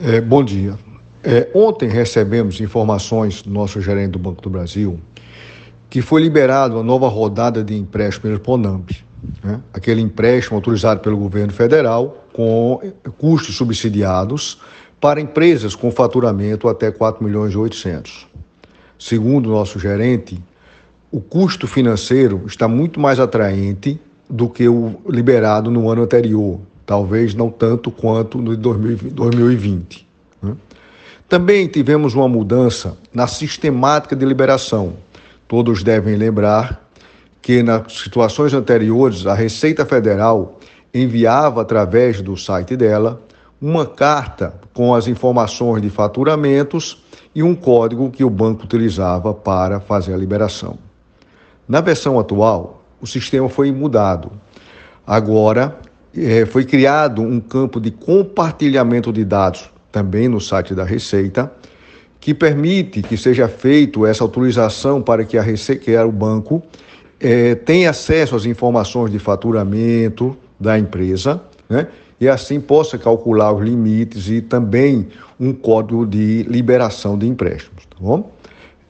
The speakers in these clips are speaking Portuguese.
É, bom dia. É, ontem recebemos informações do nosso gerente do Banco do Brasil que foi liberado uma nova rodada de empréstimo pelo Ponamp. Né? Aquele empréstimo autorizado pelo governo federal com custos subsidiados para empresas com faturamento até 4 milhões e 800. Segundo o nosso gerente, o custo financeiro está muito mais atraente do que o liberado no ano anterior, talvez não tanto quanto no 2020. Né? Também tivemos uma mudança na sistemática de liberação. Todos devem lembrar que nas situações anteriores a Receita Federal enviava através do site dela uma carta com as informações de faturamentos e um código que o banco utilizava para fazer a liberação. Na versão atual, o sistema foi mudado. Agora, é, foi criado um campo de compartilhamento de dados também no site da Receita, que permite que seja feito essa autorização para que a Receita, que era o banco, é, tenha acesso às informações de faturamento da empresa, né? E assim possa calcular os limites e também um código de liberação de empréstimos, tá bom?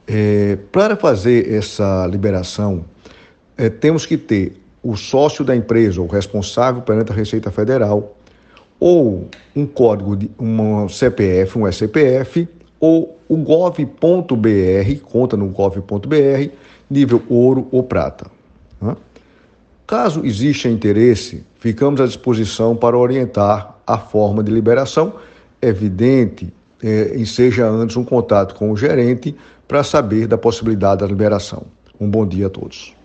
É, para fazer essa liberação, é, temos que ter o sócio da empresa, o responsável perante a Receita Federal, ou um código de um CPF, um SCPF, ou o gov.br, conta no gov.br, nível ouro ou prata. Né? Caso exista interesse, ficamos à disposição para orientar a forma de liberação, evidente, é, e seja antes um contato com o gerente para saber da possibilidade da liberação. Um bom dia a todos.